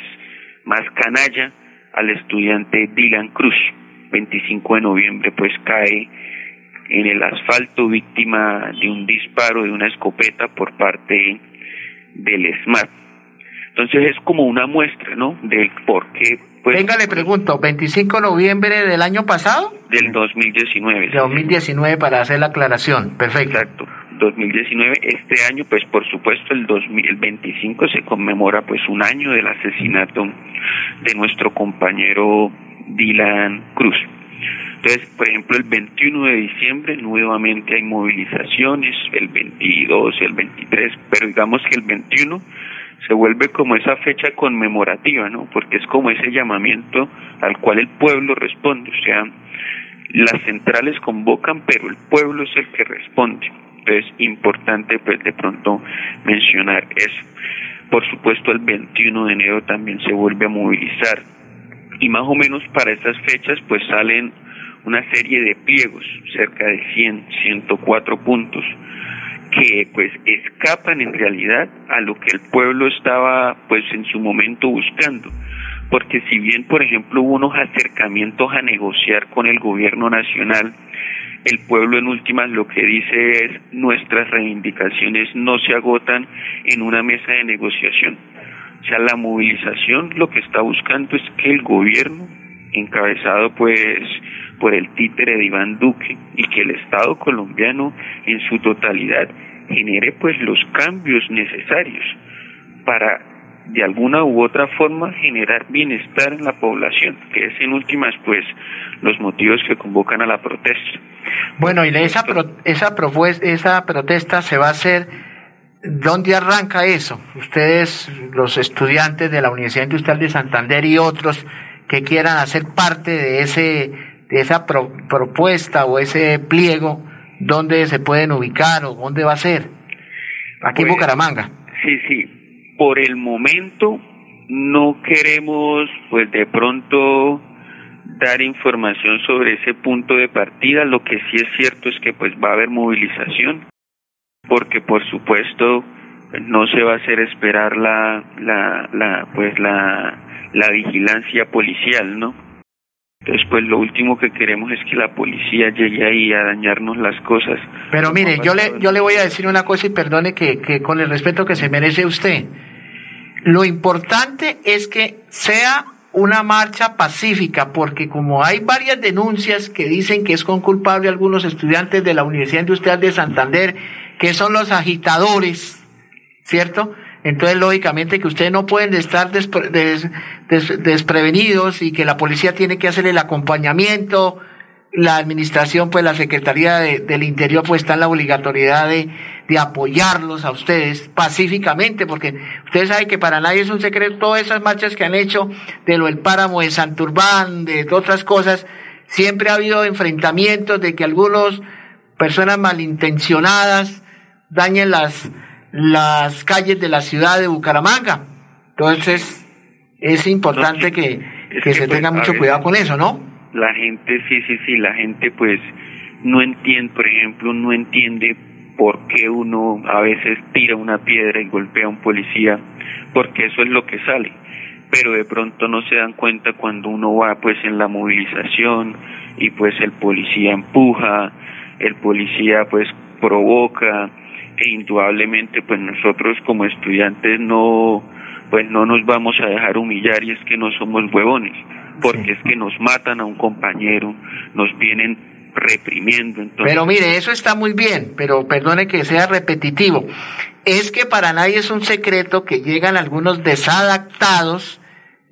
más canalla, al estudiante Dylan Cruz. 25 de noviembre pues cae en el asfalto víctima de un disparo de una escopeta por parte del SMAT. Entonces es como una muestra, ¿no? Del por qué. Pues, Venga, le pregunto, ¿25 de noviembre del año pasado? Del 2019. De 2019 para hacer la aclaración, perfecto. Exacto, 2019. Este año, pues por supuesto, el 2025 se conmemora pues un año del asesinato de nuestro compañero Dylan Cruz. Entonces, por ejemplo, el 21 de diciembre nuevamente hay movilizaciones, el 22, el 23, pero digamos que el 21 se vuelve como esa fecha conmemorativa, ¿no? Porque es como ese llamamiento al cual el pueblo responde, o sea, las centrales convocan, pero el pueblo es el que responde. Entonces, importante pues de pronto mencionar eso. Por supuesto, el 21 de enero también se vuelve a movilizar. Y más o menos para estas fechas pues salen una serie de pliegos, cerca de 100, 104 puntos, que pues escapan en realidad a lo que el pueblo estaba pues en su momento buscando. Porque si bien, por ejemplo, hubo unos acercamientos a negociar con el gobierno nacional, el pueblo en últimas lo que dice es nuestras reivindicaciones no se agotan en una mesa de negociación. O sea, la movilización lo que está buscando es que el gobierno, encabezado pues por el títere de Iván Duque, y que el Estado colombiano en su totalidad genere pues los cambios necesarios para de alguna u otra forma generar bienestar en la población, que es en últimas pues los motivos que convocan a la protesta. Bueno, y esa, esa, esa protesta se va a hacer, ¿dónde arranca eso? Ustedes, los estudiantes de la Universidad Industrial de Santander y otros que quieran hacer parte de, ese, de esa propuesta o ese pliego, ¿dónde se pueden ubicar o dónde va a ser? Aquí en pues, Bucaramanga. Sí, sí. Por el momento no queremos, pues de pronto dar información sobre ese punto de partida. Lo que sí es cierto es que pues va a haber movilización, porque por supuesto no se va a hacer esperar la, la, la pues la, la vigilancia policial, ¿no? Entonces, pues lo último que queremos es que la policía llegue ahí a dañarnos las cosas. Pero mire, yo le, yo le voy a decir una cosa y perdone que, que con el respeto que se merece usted. Lo importante es que sea una marcha pacífica, porque como hay varias denuncias que dicen que es con culpable algunos estudiantes de la Universidad Industrial de Santander, que son los agitadores, ¿cierto? Entonces, lógicamente que ustedes no pueden estar desprevenidos y que la policía tiene que hacer el acompañamiento, la administración, pues la Secretaría del Interior, pues está en la obligatoriedad de, de, apoyarlos a ustedes pacíficamente, porque ustedes saben que para nadie es un secreto todas esas marchas que han hecho de lo del páramo de Santurbán, de otras cosas, siempre ha habido enfrentamientos de que algunos personas malintencionadas dañen las, las calles de la ciudad de Bucaramanga. Entonces, es importante que, que, se tenga mucho cuidado con eso, ¿no? La gente, sí, sí, sí, la gente pues no entiende, por ejemplo, no entiende por qué uno a veces tira una piedra y golpea a un policía, porque eso es lo que sale. Pero de pronto no se dan cuenta cuando uno va pues en la movilización y pues el policía empuja, el policía pues provoca, e indudablemente pues nosotros como estudiantes no pues no nos vamos a dejar humillar y es que no somos huevones porque es que nos matan a un compañero nos vienen reprimiendo entonces pero mire eso está muy bien pero perdone que sea repetitivo es que para nadie es un secreto que llegan algunos desadaptados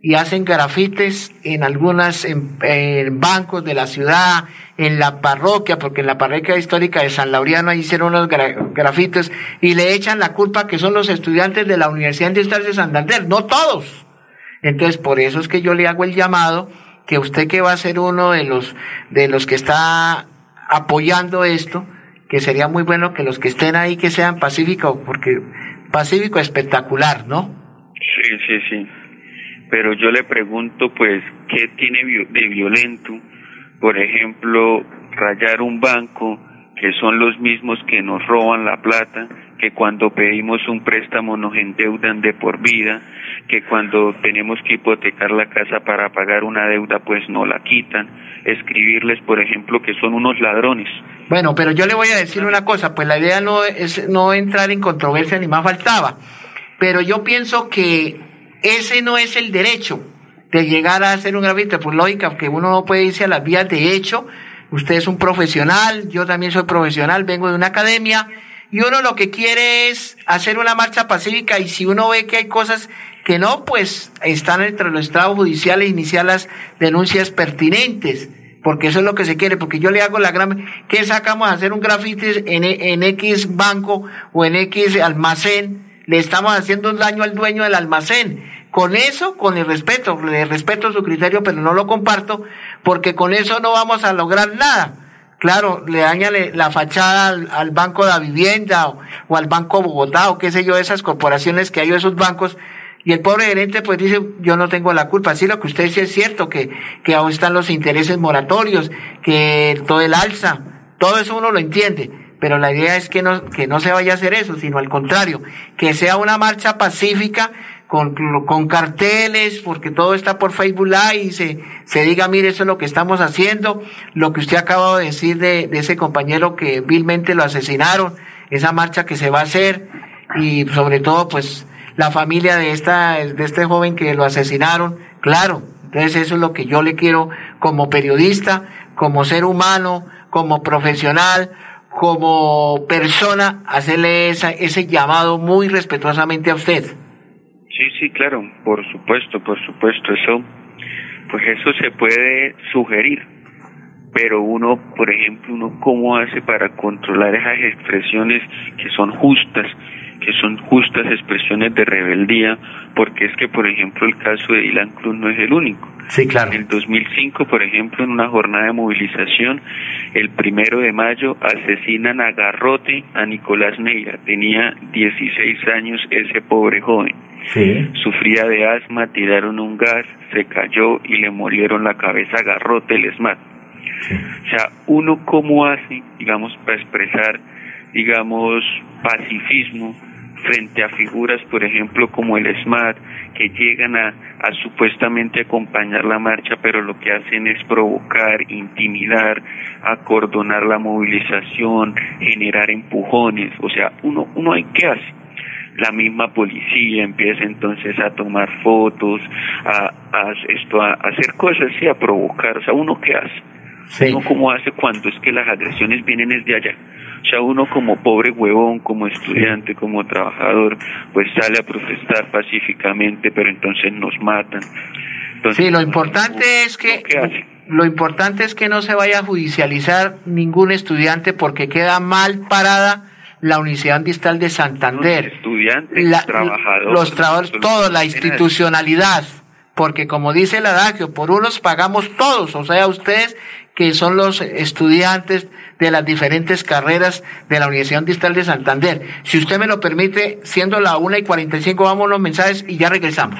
y hacen grafites en algunas en, bancos de la ciudad, en la parroquia, porque en la parroquia histórica de San Laureano ahí hicieron unos grafites y le echan la culpa que son los estudiantes de la Universidad Industrial de Santander, no todos. Entonces, por eso es que yo le hago el llamado que usted que va a ser uno de los, de los que está apoyando esto, que sería muy bueno que los que estén ahí que sean pacíficos, porque pacífico espectacular, ¿no? Sí, sí, sí. Pero yo le pregunto, pues, ¿qué tiene de violento? Por ejemplo, rayar un banco, que son los mismos que nos roban la plata, que cuando pedimos un préstamo nos endeudan de por vida, que cuando tenemos que hipotecar la casa para pagar una deuda pues no la quitan, escribirles por ejemplo que son unos ladrones. Bueno, pero yo le voy a decir una cosa, pues la idea no es no entrar en controversia ni más faltaba, pero yo pienso que ese no es el derecho de llegar a hacer un grafito, por lógica, que uno no puede irse a las vías de hecho, usted es un profesional, yo también soy profesional, vengo de una academia, y uno lo que quiere es hacer una marcha pacífica y si uno ve que hay cosas que no, pues están entre los estados judiciales iniciar las denuncias pertinentes, porque eso es lo que se quiere, porque yo le hago la gran... ¿Qué sacamos a hacer un grafiti en, en X banco o en X almacén? Le estamos haciendo un daño al dueño del almacén. Con eso, con el respeto, le respeto su criterio, pero no lo comparto, porque con eso no vamos a lograr nada Claro, le daña la fachada al, Banco de la Vivienda o, al Banco Bogotá o qué sé yo, esas corporaciones que hay o esos bancos. Y el pobre gerente pues dice, yo no tengo la culpa. Sí, lo que usted dice es cierto, que, que aún están los intereses moratorios, que todo el alza, todo eso uno lo entiende. Pero la idea es que no, que no se vaya a hacer eso, sino al contrario, que sea una marcha pacífica con, con carteles, porque todo está por Facebook Live y se, se diga, mire, eso es lo que estamos haciendo, lo que usted acaba de decir de, de ese compañero que vilmente lo asesinaron, esa marcha que se va a hacer y sobre todo pues la familia de esta, de este joven que lo asesinaron, claro, entonces eso es lo que yo le quiero como periodista, como ser humano, como profesional, como persona, hacerle esa, ese llamado muy respetuosamente a usted. Sí, sí, claro, por supuesto, por supuesto, eso, pues eso se puede sugerir, pero uno, por ejemplo, uno cómo hace para controlar esas expresiones que son justas, que son justas expresiones de rebeldía, porque es que, por ejemplo, el caso de Dylan Cruz no es el único. Sí, claro. En el 2005, por ejemplo, en una jornada de movilización, el primero de mayo asesinan a garrote a Nicolás Neira. Tenía 16 años ese pobre joven. Sufría de asma, tiraron un gas, se cayó y le murieron la cabeza garrote el O sea, uno cómo hace, digamos, para expresar, digamos, pacifismo frente a figuras, por ejemplo, como el SMAT, que llegan a, a, supuestamente acompañar la marcha, pero lo que hacen es provocar, intimidar, acordonar la movilización, generar empujones. O sea, uno, uno hay que hacer la misma policía empieza entonces a tomar fotos, a, a esto, a, hacer cosas y a provocar. O sea, uno qué hace, uno cómo hace cuando es que las agresiones vienen desde allá. O sea, uno como pobre huevón, como estudiante, como trabajador, pues sale a protestar pacíficamente, pero entonces nos matan. sí, lo importante es que lo importante es que no se vaya a judicializar ningún estudiante porque queda mal parada la Universidad Ambiental de Santander, estudiantes, trabajadores, los trabajadores, toda la institucionalidad, porque como dice el adagio, por unos pagamos todos, o sea, ustedes que son los estudiantes de las diferentes carreras de la Universidad Ambiental de Santander. Si usted me lo permite, siendo la una y 45, vamos a los mensajes y ya regresamos.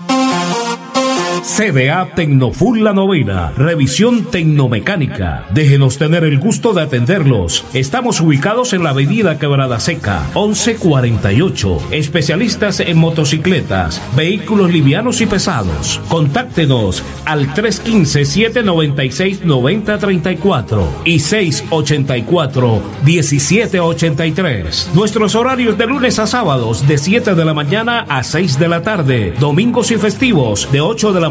CDA Tecnofull La Novena, revisión tecnomecánica. Déjenos tener el gusto de atenderlos. Estamos ubicados en la avenida Quebrada Seca, 1148. Especialistas en motocicletas, vehículos livianos y pesados. Contáctenos al 315-796-9034 y 684-1783. Nuestros horarios de lunes a sábados de 7 de la mañana a 6 de la tarde. Domingos y festivos de 8 de la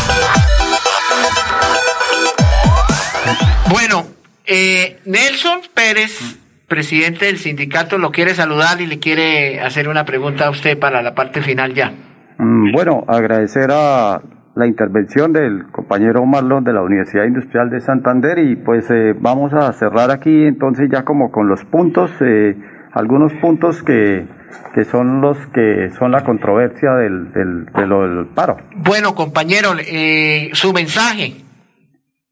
Bueno, eh, Nelson Pérez presidente del sindicato lo quiere saludar y le quiere hacer una pregunta a usted para la parte final ya. Mm, bueno, agradecer a la intervención del compañero Marlon de la Universidad Industrial de Santander y pues eh, vamos a cerrar aquí entonces ya como con los puntos, eh, algunos puntos que, que son los que son la controversia del, del, del paro. Bueno, compañero, eh, su mensaje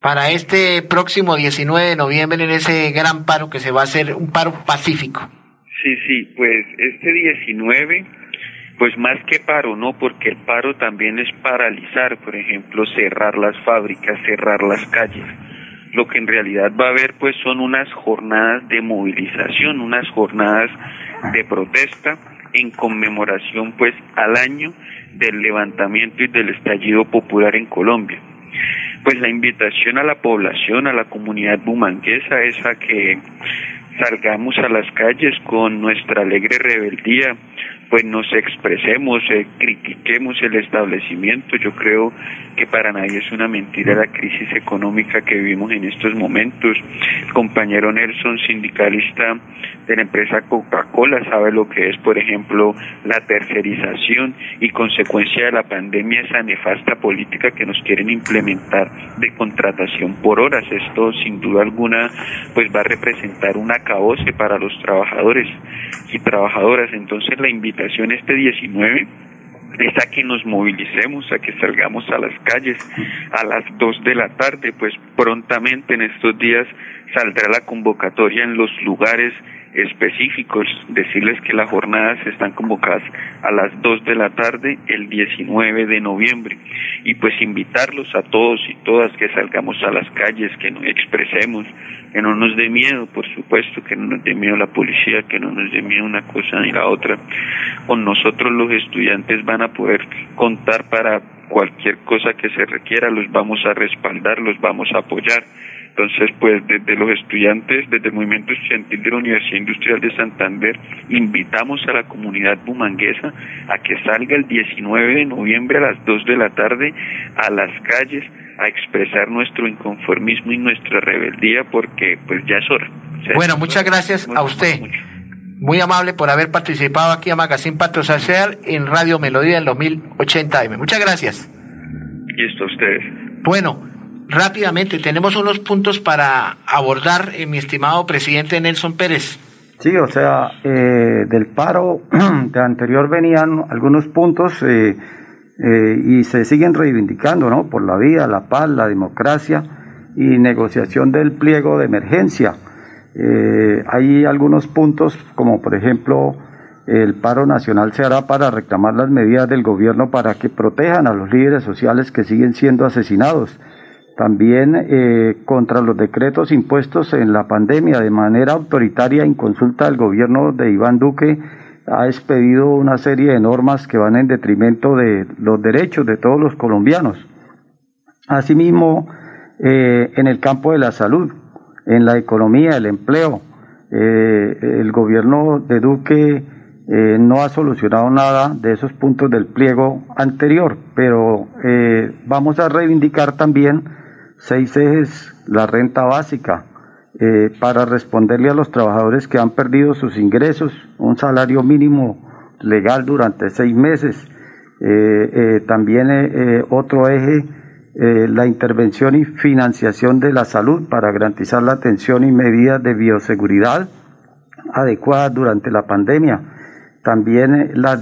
para este próximo 19 de noviembre en ese gran paro que se va a hacer, un paro pacífico. Sí, sí, pues este 19, pues más que paro, ¿no? Porque el paro también es paralizar, por ejemplo, cerrar las fábricas, cerrar las calles. Lo que en realidad va a haber, pues son unas jornadas de movilización, unas jornadas de protesta en conmemoración, pues, al año del levantamiento y del estallido popular en Colombia pues la invitación a la población, a la comunidad bumanguesa es a que salgamos a las calles con nuestra alegre rebeldía, pues nos expresemos, eh, critiquemos el establecimiento. Yo creo que para nadie es una mentira la crisis económica que vivimos en estos momentos. Compañero Nelson, sindicalista de la empresa Coca-Cola, sabe lo que es, por ejemplo, la tercerización y consecuencia de la pandemia, esa nefasta política que nos quieren implementar de contratación por horas. Esto, sin duda alguna, pues va a representar un acabose para los trabajadores y trabajadoras. Entonces, la invitación este 19 es a que nos movilicemos, a que salgamos a las calles a las 2 de la tarde, pues prontamente en estos días saldrá la convocatoria en los lugares específicos, decirles que las jornadas están convocadas a las 2 de la tarde el 19 de noviembre. Y pues invitarlos a todos y todas que salgamos a las calles, que nos expresemos, que no nos dé miedo, por supuesto, que no nos dé miedo la policía, que no nos dé miedo una cosa ni la otra. Con nosotros los estudiantes van a poder contar para cualquier cosa que se requiera, los vamos a respaldar, los vamos a apoyar entonces, pues desde los estudiantes, desde el Movimiento Estudiantil de la Universidad Industrial de Santander, invitamos a la comunidad bumanguesa a que salga el 19 de noviembre a las 2 de la tarde a las calles a expresar nuestro inconformismo y nuestra rebeldía porque pues ya es hora. bueno, muchas gracias a usted. Muy amable por haber participado aquí a Magazine Patro Social en Radio Melodía en los 1080 M. Muchas gracias. Y esto a ustedes. Bueno, rápidamente, tenemos unos puntos para abordar, eh, mi estimado presidente Nelson Pérez. Sí, o sea, eh, del paro de anterior venían algunos puntos eh, y se siguen reivindicando, ¿no? Por la vida, la paz, la democracia y negociación del pliego de emergencia. hay algunos puntos, como por ejemplo, el paro nacional se hará para reclamar las medidas del gobierno para que protejan a los líderes sociales que siguen siendo asesinados también eh, contra los decretos impuestos en la pandemia de manera autoritaria en consulta del gobierno de Iván Duque ha expedido una serie de normas que van en detrimento de los derechos de todos los colombianos. Asimismo, eh, en el campo de la salud, en la economía, el empleo, eh, el gobierno de Duque no ha solucionado nada de esos puntos del pliego anterior, pero vamos a reivindicar también seis ejes, la renta básica, eh, para responderle a los trabajadores que han perdido sus ingresos, un salario mínimo legal durante seis meses. Eh, eh, también otro eje, la intervención y financiación de la salud para garantizar la atención y medidas de bioseguridad adecuadas durante la pandemia. También la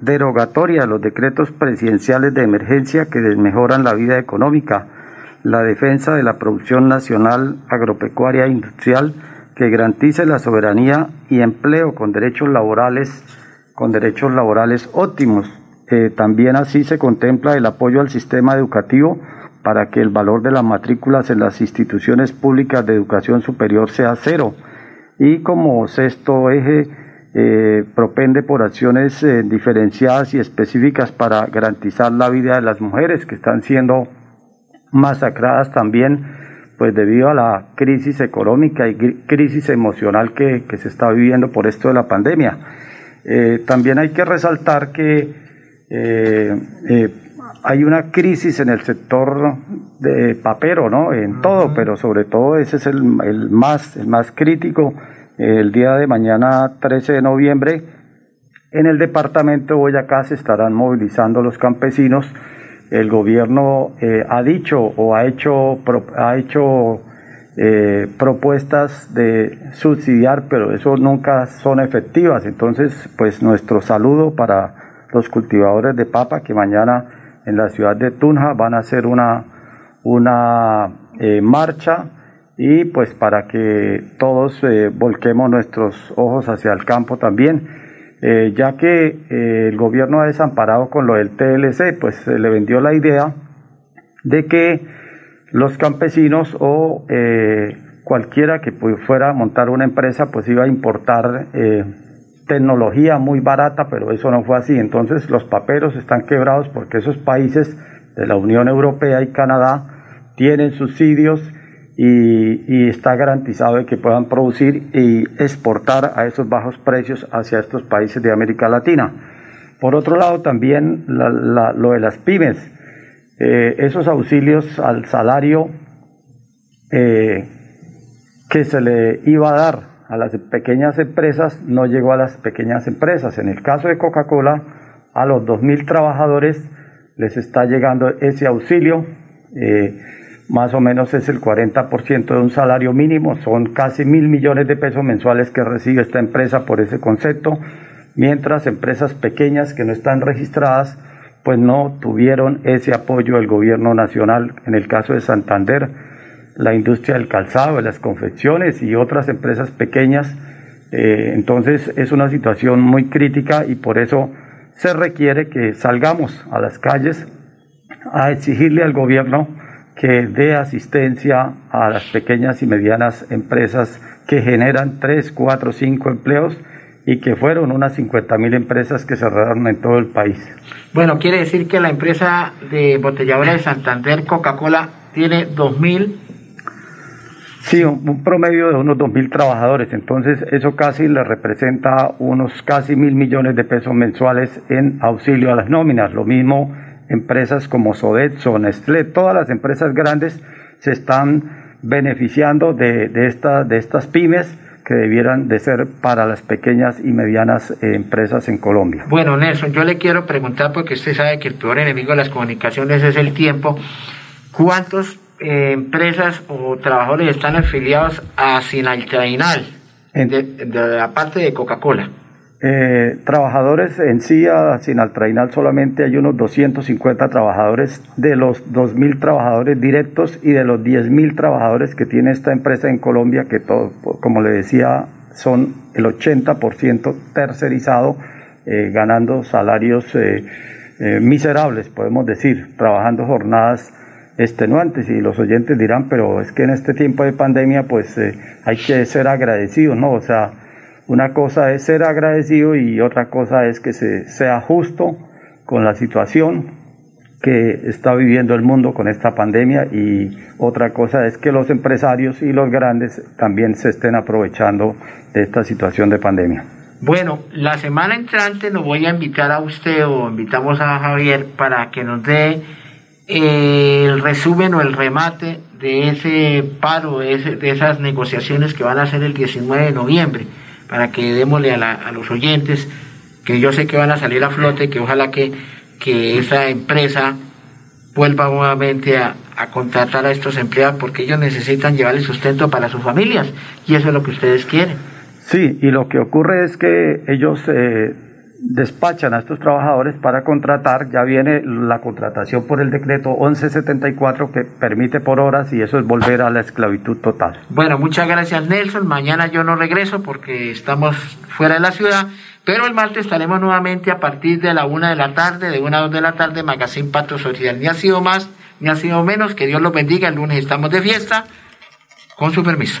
derogatoria de los decretos presidenciales de emergencia que desmejoran la vida económica la defensa de la producción nacional agropecuaria e industrial que garantice la soberanía y empleo con derechos laborales, con derechos laborales óptimos. Eh, también así se contempla el apoyo al sistema educativo para que el valor de las matrículas en las instituciones públicas de educación superior sea cero. Y como sexto eje, eh, propende por acciones eh, diferenciadas y específicas para garantizar la vida de las mujeres que están siendo masacradas también pues debido a la crisis económica y crisis emocional que, se está viviendo por esto de la pandemia. Eh, también hay que resaltar que hay una crisis en el sector de papero, ¿no? En todo, pero sobre todo ese es el, el, más, el más crítico el día de mañana 13 de noviembre en el departamento de Boyacá se estarán movilizando los campesinos. El gobierno eh, ha dicho o ha hecho, ha hecho eh, propuestas de subsidiar, pero eso nunca son efectivas. Entonces, pues nuestro saludo para los cultivadores de papa que mañana en la ciudad de Tunja van a hacer una, una eh, marcha y pues para que todos eh, volquemos nuestros ojos hacia el campo también, eh, ya que eh, el gobierno ha desamparado con lo del TLC, pues se le vendió la idea de que los campesinos o cualquiera que fuera a montar una empresa pues iba a importar tecnología muy barata, pero eso no fue así. Entonces los paperos están quebrados porque esos países de la Unión Europea y Canadá tienen subsidios y, está garantizado de que puedan producir y exportar a esos bajos precios hacia estos países de América Latina. Por otro lado, también lo de las pymes, eh, esos auxilios al salario eh, que se le iba a dar a las pequeñas empresas no llegó a las pequeñas empresas. En el caso de Coca-Cola, a los 2.000 trabajadores les está llegando ese auxilio. Eh, más o menos es el 40% de un salario mínimo, son casi mil millones de pesos mensuales que recibe esta empresa por ese concepto, mientras empresas pequeñas que no están registradas pues no tuvieron ese apoyo del gobierno nacional, en el caso de Santander, la industria del calzado, de las confecciones y otras empresas pequeñas, eh, entonces es una situación muy crítica y por eso se requiere que salgamos a las calles a exigirle al gobierno que dé asistencia a las pequeñas y medianas empresas que generan 3, 4, 5 empleos y que fueron unas 50 mil empresas que cerraron en todo el país. Bueno, quiere decir que la empresa de botelladora de Santander, Coca-Cola, tiene 2.000 Sí, un, promedio de unos 2.000 trabajadores, entonces eso casi le representa unos casi mil millones de pesos mensuales en auxilio a las nóminas. Lo mismo empresas como Sodexo, Nestlé, todas las empresas grandes se están beneficiando de, de, de estas pymes que debieran de ser para las pequeñas y medianas eh, empresas en Colombia. Bueno, Nelson, yo le quiero preguntar, porque usted sabe que el peor enemigo de las comunicaciones es el tiempo, ¿cuántas eh, empresas o trabajadores están afiliados a Sinaltrainal, de, aparte de Coca-Cola? Eh, trabajadores en sí, a Sinaltrainal solamente hay unos 250 trabajadores de los 2.000 trabajadores directos y de los 10.000 trabajadores que tiene esta empresa en Colombia, que todo, como le decía, son el 80% tercerizado, eh, ganando salarios eh, miserables, podemos decir, trabajando jornadas extenuantes y los oyentes dirán, pero es que en este tiempo de pandemia pues hay que ser agradecidos, ¿no? O sea, una cosa es ser agradecido y otra cosa es que se sea justo con la situación que está viviendo el mundo con esta pandemia y otra cosa es que los empresarios y los grandes también se estén aprovechando de esta situación de pandemia. Bueno, la semana entrante nos voy a invitar a usted o invitamos a Javier para que nos dé eh, el resumen o el remate de ese paro, de, esas negociaciones que van a ser el 19 de noviembre para que démosle a, los oyentes que yo sé que van a salir a flote, que ojalá que, que esa empresa vuelva nuevamente a, contratar a estos empleados porque ellos necesitan llevar el sustento para sus familias y eso es lo que ustedes quieren. Sí, y lo que ocurre es que ellos eh, despachan a estos trabajadores para contratar, ya viene la contratación por el decreto 1174 que permite por horas y eso es volver a la esclavitud total. Bueno, muchas gracias Nelson, mañana yo no regreso porque estamos fuera de la ciudad, pero el martes estaremos nuevamente a partir de la una de la tarde, de una a dos de la tarde, Magazine Pato Social. Ni ha sido más, ni ha sido menos, que Dios los bendiga, el lunes estamos de fiesta, con su permiso.